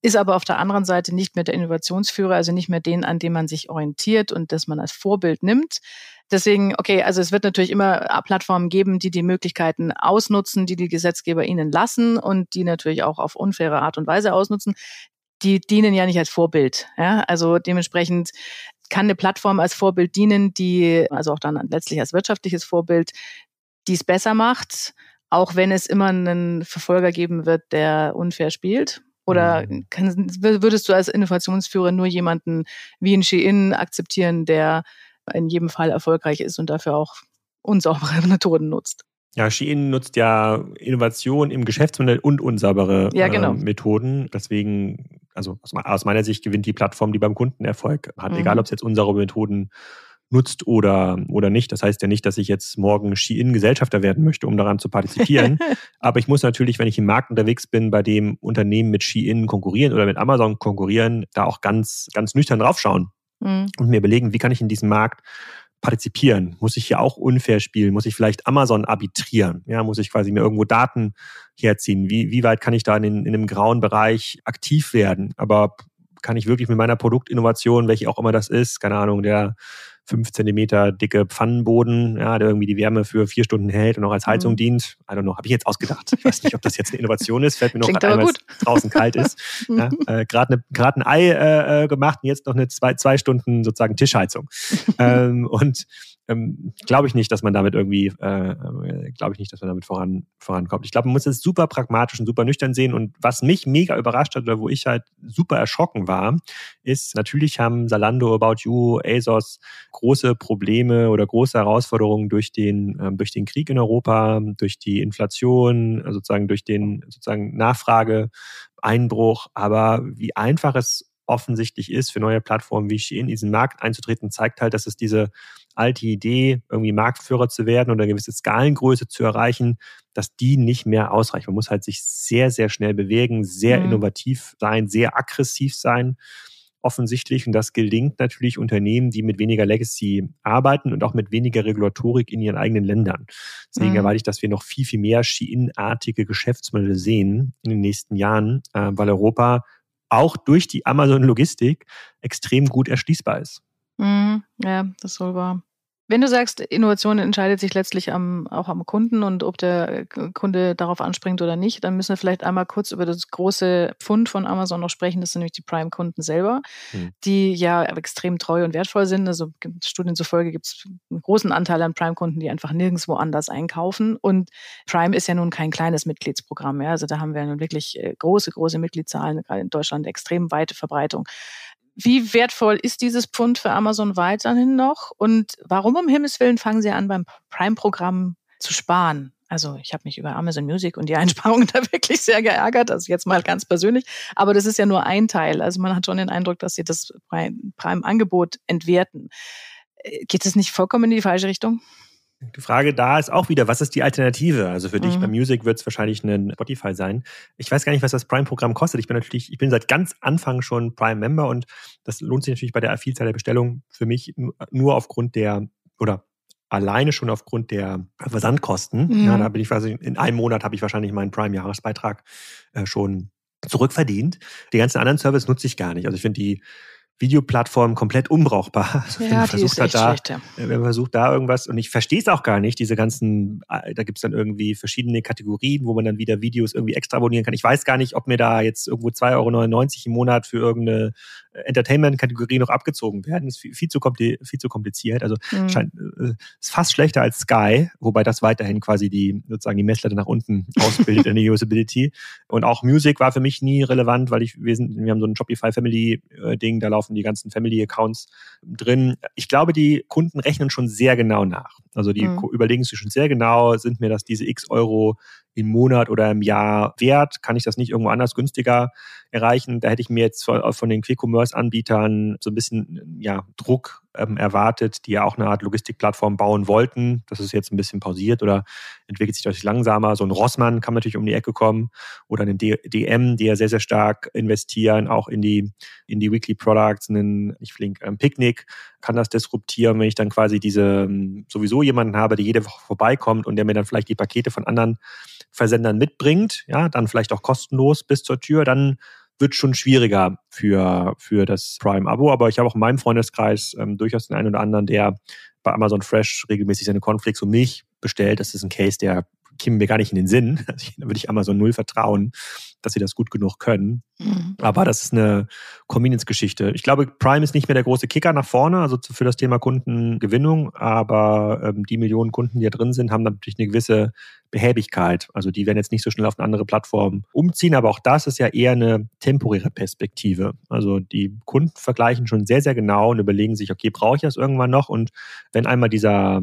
[SPEAKER 1] ist aber auf der anderen Seite nicht mehr der Innovationsführer, also nicht mehr den, an dem man sich orientiert und das man als Vorbild nimmt. Deswegen, okay, also es wird natürlich immer Plattformen geben, die die Möglichkeiten ausnutzen, die die Gesetzgeber ihnen lassen und die natürlich auch auf unfaire Art und Weise ausnutzen. die dienen ja nicht als Vorbild. Ja? Also dementsprechend kann eine Plattform als Vorbild dienen, die, also auch dann letztlich als wirtschaftliches Vorbild, die es besser macht, auch wenn es immer einen Verfolger geben wird, der unfair spielt? Oder mhm. kann, würdest du als Innovationsführer nur jemanden wie ein Shein akzeptieren, der in jedem Fall erfolgreich ist und dafür auch unsaubere Methoden nutzt?
[SPEAKER 2] Ja, Shein nutzt ja Innovation im Geschäftsmodell und unsaubere
[SPEAKER 1] ja, genau.
[SPEAKER 2] äh, Methoden. Deswegen, also aus meiner Sicht gewinnt die Plattform, die beim Kunden Erfolg hat, mhm. egal ob es jetzt unsaubere Methoden nutzt oder, oder nicht. Das heißt ja nicht, dass ich jetzt morgen Shein Gesellschafter werden möchte, um daran zu partizipieren. Aber ich muss natürlich, wenn ich im Markt unterwegs bin, bei dem Unternehmen mit Shein konkurrieren oder mit Amazon konkurrieren, da auch ganz, ganz nüchtern draufschauen mhm. und mir überlegen, wie kann ich in diesem Markt partizipieren? Muss ich hier auch unfair spielen? Muss ich vielleicht Amazon arbitrieren? Ja, muss ich quasi mir irgendwo Daten herziehen? Wie, wie weit kann ich da in, in einem grauen Bereich aktiv werden? Aber kann ich wirklich mit meiner Produktinnovation, welche auch immer das ist, keine Ahnung, der fünf Zentimeter dicke Pfannenboden, ja, der irgendwie die Wärme für vier Stunden hält und auch als Heizung mhm. dient. I don't know, habe ich jetzt ausgedacht. Ich weiß nicht, ob das jetzt eine Innovation ist. Fällt mir noch ein, weil es draußen kalt ist. ja, äh, Gerade ne, ein Ei äh, äh, gemacht und jetzt noch eine zwei, zwei Stunden sozusagen Tischheizung. ähm, und ähm, glaube ich nicht, dass man damit irgendwie, äh, äh glaube ich nicht, dass man damit voran, vorankommt. Ich glaube, man muss es super pragmatisch und super nüchtern sehen. Und was mich mega überrascht hat oder wo ich halt super erschrocken war, ist, natürlich haben Salando, About You, ASOS große Probleme oder große Herausforderungen durch den, ähm, durch den Krieg in Europa, durch die Inflation, sozusagen durch den sozusagen Nachfrageeinbruch. Aber wie einfach es offensichtlich ist, für neue Plattformen wie Shein in diesen Markt einzutreten, zeigt halt, dass es diese alte Idee, irgendwie Marktführer zu werden oder eine gewisse Skalengröße zu erreichen, dass die nicht mehr ausreicht. Man muss halt sich sehr, sehr schnell bewegen, sehr mhm. innovativ sein, sehr aggressiv sein offensichtlich. Und das gelingt natürlich Unternehmen, die mit weniger Legacy arbeiten und auch mit weniger Regulatorik in ihren eigenen Ländern. Deswegen mhm. erwarte ich, dass wir noch viel, viel mehr Shein-artige Geschäftsmodelle sehen in den nächsten Jahren, äh, weil Europa auch durch die Amazon-Logistik extrem gut erschließbar ist.
[SPEAKER 1] Mhm, ja, das soll wahr. Wenn du sagst, Innovation entscheidet sich letztlich am, auch am Kunden und ob der Kunde darauf anspringt oder nicht, dann müssen wir vielleicht einmal kurz über das große Pfund von Amazon noch sprechen. Das sind nämlich die Prime-Kunden selber, hm. die ja extrem treu und wertvoll sind. Also Studien zufolge gibt es einen großen Anteil an Prime-Kunden, die einfach nirgendwo anders einkaufen. Und Prime ist ja nun kein kleines Mitgliedsprogramm. Ja? Also da haben wir nun wirklich äh, große, große Mitgliedszahlen, gerade in Deutschland extrem weite Verbreitung. Wie wertvoll ist dieses Pfund für Amazon weiterhin noch? Und warum um Himmels Willen fangen Sie an, beim Prime-Programm zu sparen? Also ich habe mich über Amazon Music und die Einsparungen da wirklich sehr geärgert, also jetzt mal ganz persönlich. Aber das ist ja nur ein Teil. Also man hat schon den Eindruck, dass Sie das Prime-Angebot entwerten. Äh, geht es nicht vollkommen in die falsche Richtung?
[SPEAKER 2] Die Frage da ist auch wieder, was ist die Alternative? Also für mhm. dich bei Music wird es wahrscheinlich ein Spotify sein. Ich weiß gar nicht, was das Prime-Programm kostet. Ich bin natürlich, ich bin seit ganz Anfang schon Prime-Member und das lohnt sich natürlich bei der Vielzahl der Bestellungen für mich nur aufgrund der oder alleine schon aufgrund der Versandkosten. Mhm. Ja, da bin ich quasi in einem Monat habe ich wahrscheinlich meinen Prime-Jahresbeitrag äh, schon zurückverdient. Die ganzen anderen Services nutze ich gar nicht. Also ich finde die Videoplattform komplett unbrauchbar.
[SPEAKER 1] Also ja, die ist echt
[SPEAKER 2] da,
[SPEAKER 1] schlecht, ja.
[SPEAKER 2] Wenn man versucht da irgendwas, und ich verstehe es auch gar nicht, diese ganzen, äh, da gibt's dann irgendwie verschiedene Kategorien, wo man dann wieder Videos irgendwie extra abonnieren kann. Ich weiß gar nicht, ob mir da jetzt irgendwo 2,99 Euro im Monat für irgendeine Entertainment-Kategorie noch abgezogen werden. Das ist viel, zu, viel zu kompliziert. Also mhm. scheint, äh, ist fast schlechter als Sky, wobei das weiterhin quasi die sozusagen die Messlatte nach unten ausbildet in der Usability. Und auch Music war für mich nie relevant, weil ich wir sind wir haben so ein Shopify Family äh, Ding, da laufen die ganzen Family Accounts drin. Ich glaube, die Kunden rechnen schon sehr genau nach. Also die mhm. überlegen sich schon sehr genau, sind mir das diese X Euro im Monat oder im Jahr wert? Kann ich das nicht irgendwo anders günstiger erreichen? Da hätte ich mir jetzt von, von den Quick-Commerce-Anbietern so ein bisschen ja, Druck ähm, erwartet, die ja auch eine Art Logistikplattform bauen wollten. Das ist jetzt ein bisschen pausiert oder entwickelt sich deutlich langsamer. So ein Rossmann kann natürlich um die Ecke kommen oder ein DM, die ja sehr, sehr stark investieren, auch in die, in die Weekly Products, einen, ich flink, ähm, Picknick kann das disruptieren, wenn ich dann quasi diese ähm, sowieso jemanden habe, der jede Woche vorbeikommt und der mir dann vielleicht die Pakete von anderen Versendern mitbringt, ja, dann vielleicht auch kostenlos bis zur Tür, dann wird schon schwieriger für, für das Prime-Abo. Aber ich habe auch in meinem Freundeskreis ähm, durchaus den einen oder anderen, der bei Amazon Fresh regelmäßig seine Cornflakes und Milch bestellt. Das ist ein Case, der käme mir gar nicht in den Sinn. Also da würde ich Amazon null vertrauen, dass sie das gut genug können. Mhm. Aber das ist eine Convenience-Geschichte. Ich glaube, Prime ist nicht mehr der große Kicker nach vorne, also für das Thema Kundengewinnung. Aber ähm, die Millionen Kunden, die da drin sind, haben natürlich eine gewisse Behäbigkeit. Also die werden jetzt nicht so schnell auf eine andere Plattform umziehen, aber auch das ist ja eher eine temporäre Perspektive. Also die Kunden vergleichen schon sehr, sehr genau und überlegen sich, okay, brauche ich das irgendwann noch? Und wenn einmal dieser,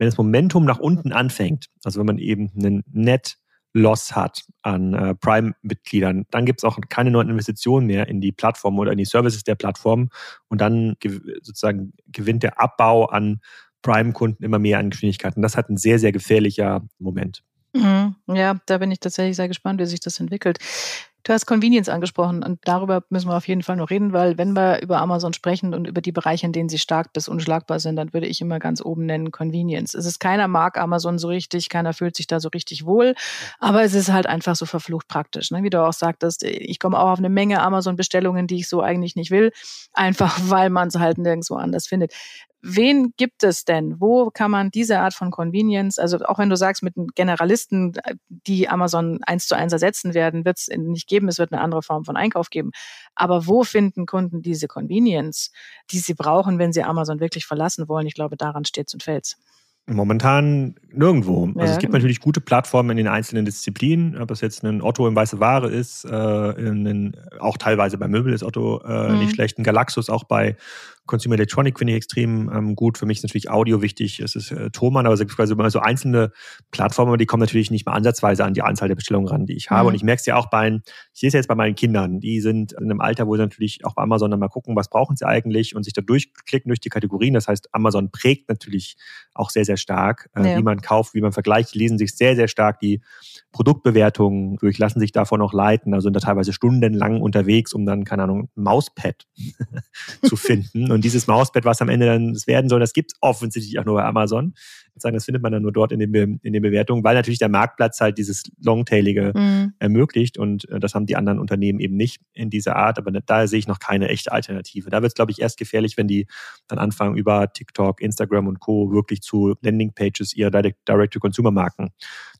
[SPEAKER 2] wenn das Momentum nach unten anfängt, also wenn man eben einen Net Loss hat an äh, Prime-Mitgliedern, dann gibt es auch keine neuen Investitionen mehr in die Plattform oder in die Services der Plattform und dann sozusagen gewinnt der Abbau an Prime-Kunden immer mehr an Geschwindigkeit. Und das hat ein sehr, sehr gefährlicher Moment.
[SPEAKER 1] Mhm. Ja, da bin ich tatsächlich sehr gespannt, wie sich das entwickelt. Du hast Convenience angesprochen und darüber müssen wir auf jeden Fall noch reden, weil wenn wir über Amazon sprechen und über die Bereiche, in denen sie stark bis unschlagbar sind, dann würde ich immer ganz oben nennen Convenience. Es ist keiner mag Amazon so richtig, keiner fühlt sich da so richtig wohl, aber es ist halt einfach so verflucht praktisch. Ne? Wie du auch sagtest, ich komme auch auf eine Menge Amazon-Bestellungen, die ich so eigentlich nicht will, einfach weil man es halt nirgendwo anders findet. Wen gibt es denn? Wo kann man diese Art von Convenience, also auch wenn du sagst, mit Generalisten, die Amazon eins zu eins ersetzen werden, wird es nicht geben, es wird eine andere Form von Einkauf geben. Aber wo finden Kunden diese Convenience, die sie brauchen, wenn sie Amazon wirklich verlassen wollen? Ich glaube, daran steht und fällt
[SPEAKER 2] Momentan nirgendwo. Also ja. es gibt natürlich gute Plattformen in den einzelnen Disziplinen, ob das jetzt ein Otto in weiße Ware ist, äh, in, auch teilweise bei Möbel ist Otto äh, mhm. nicht schlecht, ein Galaxus auch bei Consumer Electronic finde ich extrem ähm, gut. Für mich ist natürlich Audio wichtig. Es ist äh, Thomann, aber es gibt quasi immer so einzelne Plattformen, die kommen natürlich nicht mal ansatzweise an die Anzahl der Bestellungen ran, die ich habe. Mhm. Und ich merke es ja auch bei, ich sehe es jetzt bei meinen Kindern, die sind in einem Alter, wo sie natürlich auch bei Amazon dann mal gucken, was brauchen sie eigentlich und sich da durchklicken durch die Kategorien. Das heißt, Amazon prägt natürlich auch sehr, sehr stark, äh, ja. wie man kauft, wie man vergleicht. Die lesen sich sehr, sehr stark die Produktbewertungen durch, lassen sich davon auch leiten, also sind da teilweise stundenlang unterwegs, um dann, keine Ahnung, ein Mauspad zu finden. Und dieses Mauspad, was am Ende dann werden soll, das gibt es offensichtlich auch nur bei Amazon. Ich sagen, das findet man dann nur dort in den, in den Bewertungen, weil natürlich der Marktplatz halt dieses Longtailige mhm. ermöglicht und äh, das haben die anderen Unternehmen eben nicht in dieser Art. Aber da sehe ich noch keine echte Alternative. Da wird es, glaube ich, erst gefährlich, wenn die dann anfangen, über TikTok, Instagram und Co. wirklich zu Landingpages ihrer Direct-to-Consumer-Marken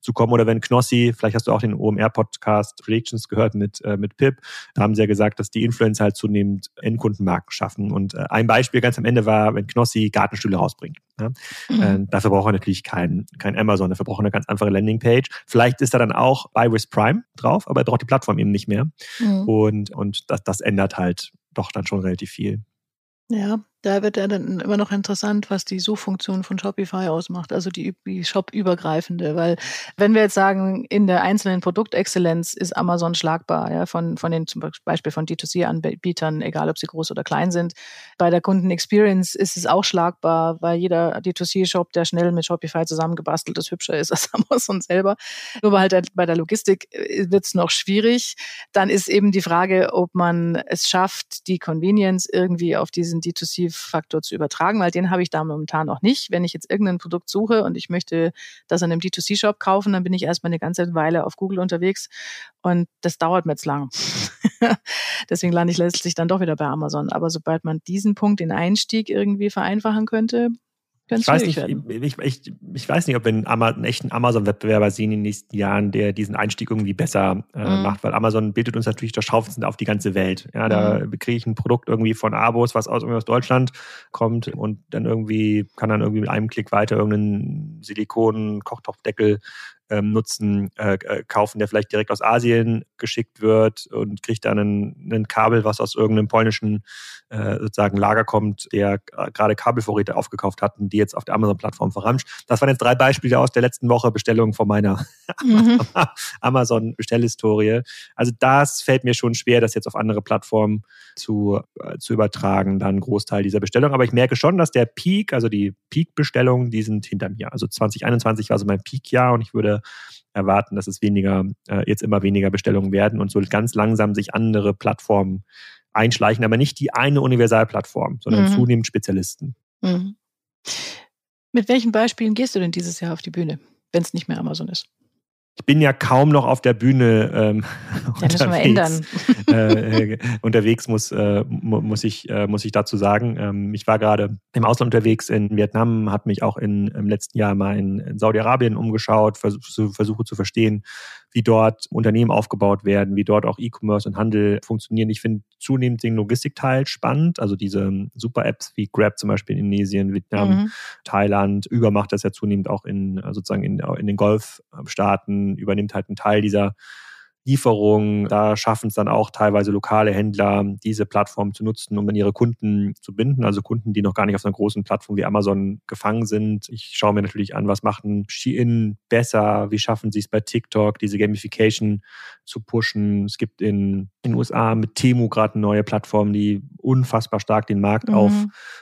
[SPEAKER 2] zu kommen. Oder wenn Knossi, vielleicht hast du auch den OMR-Podcast Predictions gehört mit, äh, mit Pip, da haben sie ja gesagt, dass die Influencer halt zunehmend Endkundenmarken schaffen. Und äh, ein Beispiel ganz am Ende war, wenn Knossi Gartenstühle rausbringt. Ja? Mhm. Äh, dafür braucht er natürlich kein, kein Amazon, dafür braucht er eine ganz einfache Landingpage. Vielleicht ist da dann auch Buy with Prime drauf, aber er braucht die Plattform eben nicht mehr. Mhm. Und, und das, das ändert halt doch dann schon relativ viel.
[SPEAKER 1] Ja, da wird ja dann immer noch interessant, was die Suchfunktion von Shopify ausmacht, also die, die Shop-übergreifende. Weil wenn wir jetzt sagen, in der einzelnen Produktexzellenz ist Amazon schlagbar, ja, von, von den zum Beispiel von D2C-Anbietern, egal ob sie groß oder klein sind. Bei der Kunden-Experience ist es auch schlagbar, weil jeder D2C-Shop, der schnell mit Shopify zusammengebastelt ist, hübscher ist als Amazon selber. Nur halt bei der Logistik äh, wird es noch schwierig. Dann ist eben die Frage, ob man es schafft, die Convenience irgendwie auf diesen D2C Faktor zu übertragen, weil den habe ich da momentan noch nicht. Wenn ich jetzt irgendein Produkt suche und ich möchte das an einem D2C-Shop kaufen, dann bin ich erstmal eine ganze Weile auf Google unterwegs und das dauert mir jetzt lang. Deswegen lande ich letztlich dann doch wieder bei Amazon. Aber sobald man diesen Punkt, den Einstieg irgendwie vereinfachen könnte,
[SPEAKER 2] ich weiß, nicht, ich, ich, ich, weiß nicht, ob wir einen, einen echten Amazon-Wettbewerber sehen in den nächsten Jahren, der diesen Einstieg irgendwie besser äh, mhm. macht, weil Amazon bietet uns natürlich das Schaufenster auf die ganze Welt. Ja, da mhm. kriege ich ein Produkt irgendwie von Abos, was aus, aus Deutschland kommt und dann irgendwie kann dann irgendwie mit einem Klick weiter irgendeinen Silikon-Kochtopfdeckel ähm, Nutzen äh, äh, kaufen, der vielleicht direkt aus Asien geschickt wird und kriegt dann ein Kabel, was aus irgendeinem polnischen äh, sozusagen Lager kommt, der gerade Kabelvorräte aufgekauft hat und die jetzt auf der Amazon-Plattform verramscht. Das waren jetzt drei Beispiele aus der letzten Woche Bestellungen von meiner mhm. Amazon-Bestellhistorie. Also das fällt mir schon schwer, das jetzt auf andere Plattformen zu, äh, zu übertragen, dann Großteil dieser Bestellungen. Aber ich merke schon, dass der Peak, also die Peak-Bestellungen, die sind hinter mir. Also 2021 war so mein Peak-Jahr und ich würde erwarten, dass es weniger, äh, jetzt immer weniger Bestellungen werden und so ganz langsam sich andere Plattformen einschleichen, aber nicht die eine Universalplattform, sondern mhm. zunehmend Spezialisten. Mhm.
[SPEAKER 1] Mit welchen Beispielen gehst du denn dieses Jahr auf die Bühne, wenn es nicht mehr Amazon ist?
[SPEAKER 2] ich bin ja kaum noch auf der Bühne ähm,
[SPEAKER 1] ja, unterwegs. Müssen wir ändern.
[SPEAKER 2] Äh, unterwegs, muss, äh, muss, ich, äh, muss ich dazu sagen. Ähm, ich war gerade im Ausland unterwegs in Vietnam, habe mich auch in, im letzten Jahr mal in, in Saudi-Arabien umgeschaut, vers versuche zu verstehen, wie dort Unternehmen aufgebaut werden, wie dort auch E-Commerce und Handel funktionieren. Ich finde zunehmend den Logistikteil spannend, also diese Super-Apps wie Grab zum Beispiel in Indonesien, Vietnam, mhm. Thailand. Uber macht das ja zunehmend auch in sozusagen in, in den Golfstaaten, übernimmt halt einen Teil dieser Lieferungen. Da schaffen es dann auch teilweise lokale Händler, diese Plattform zu nutzen, um dann ihre Kunden zu binden. Also Kunden, die noch gar nicht auf einer großen Plattform wie Amazon gefangen sind. Ich schaue mir natürlich an, was machen Shein besser? Wie schaffen sie es bei TikTok, diese Gamification zu pushen? Es gibt in den USA mit Temu gerade eine neue Plattform, die unfassbar stark den Markt mhm. auf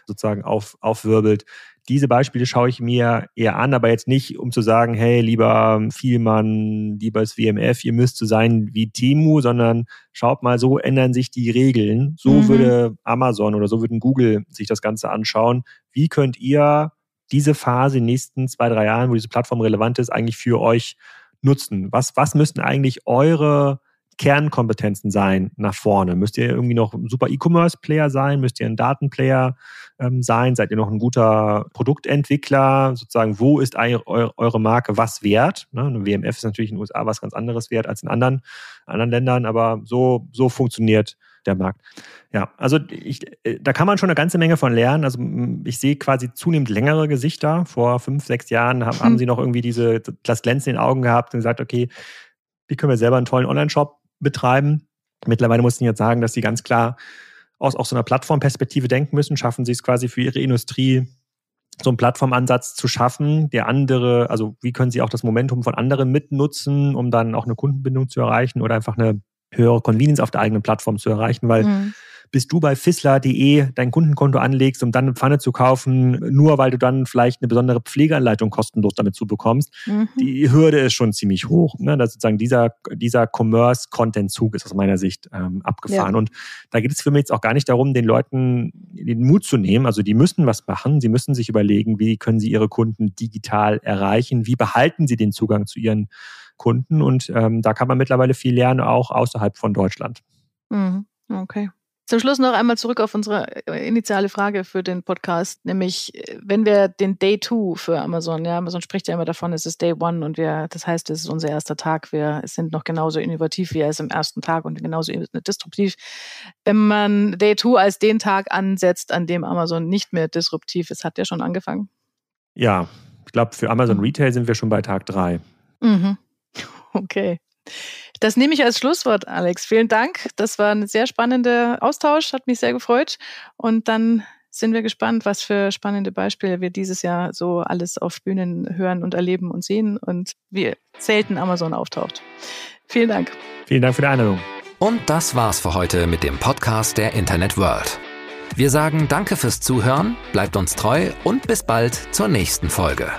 [SPEAKER 2] sozusagen auf, aufwirbelt diese Beispiele schaue ich mir eher an, aber jetzt nicht, um zu sagen, hey, lieber Vielmann, lieber das WMF, ihr müsst so sein wie Temu, sondern schaut mal, so ändern sich die Regeln. So mhm. würde Amazon oder so würden Google sich das Ganze anschauen. Wie könnt ihr diese Phase in den nächsten zwei, drei Jahren, wo diese Plattform relevant ist, eigentlich für euch nutzen? Was, was müssten eigentlich eure Kernkompetenzen sein nach vorne? Müsst ihr irgendwie noch ein super E-Commerce-Player sein? Müsst ihr ein Datenplayer ähm, sein? Seid ihr noch ein guter Produktentwickler? Sozusagen, wo ist eure Marke was wert? Ne? Eine WMF ist natürlich in den USA was ganz anderes wert als in anderen, anderen Ländern, aber so, so funktioniert der Markt. Ja, also ich, äh, da kann man schon eine ganze Menge von lernen. Also ich sehe quasi zunehmend längere Gesichter. Vor fünf, sechs Jahren haben, haben sie noch irgendwie diese das Glänzen in den Augen gehabt und gesagt, okay, wie können wir selber einen tollen Online-Shop betreiben. Mittlerweile muss ich jetzt sagen, dass sie ganz klar aus, aus so einer Plattformperspektive denken müssen. Schaffen sie es quasi für ihre Industrie, so einen Plattformansatz zu schaffen, der andere, also wie können sie auch das Momentum von anderen mitnutzen, um dann auch eine Kundenbindung zu erreichen oder einfach eine höhere Convenience auf der eigenen Plattform zu erreichen, weil mhm bis du bei Fissler.de dein Kundenkonto anlegst, um dann eine Pfanne zu kaufen, nur weil du dann vielleicht eine besondere Pflegeanleitung kostenlos damit zu bekommst. Mhm. Die Hürde ist schon ziemlich hoch. Ne? Das sozusagen dieser, dieser Commerce-Content-Zug ist aus meiner Sicht ähm, abgefahren. Ja. Und da geht es für mich jetzt auch gar nicht darum, den Leuten den Mut zu nehmen. Also die müssen was machen. Sie müssen sich überlegen, wie können sie ihre Kunden digital erreichen? Wie behalten sie den Zugang zu ihren Kunden? Und ähm, da kann man mittlerweile viel lernen, auch außerhalb von Deutschland.
[SPEAKER 1] Mhm. Okay. Zum Schluss noch einmal zurück auf unsere äh, initiale Frage für den Podcast, nämlich äh, wenn wir den Day Two für Amazon, ja, Amazon spricht ja immer davon, es ist Day One und wir, das heißt, es ist unser erster Tag, wir sind noch genauso innovativ wie er ist im ersten Tag und genauso disruptiv. Wenn man Day Two als den Tag ansetzt, an dem Amazon nicht mehr disruptiv ist, hat der schon angefangen?
[SPEAKER 2] Ja, ich glaube, für Amazon mhm. Retail sind wir schon bei Tag drei.
[SPEAKER 1] Mhm. Okay. Das nehme ich als Schlusswort, Alex. Vielen Dank. Das war ein sehr spannender Austausch, hat mich sehr gefreut. Und dann sind wir gespannt, was für spannende Beispiele wir dieses Jahr so alles auf Bühnen hören und erleben und sehen und wie selten Amazon auftaucht. Vielen Dank.
[SPEAKER 2] Vielen Dank für die Einladung.
[SPEAKER 3] Und das war's für heute mit dem Podcast der Internet World. Wir sagen Danke fürs Zuhören, bleibt uns treu und bis bald zur nächsten Folge.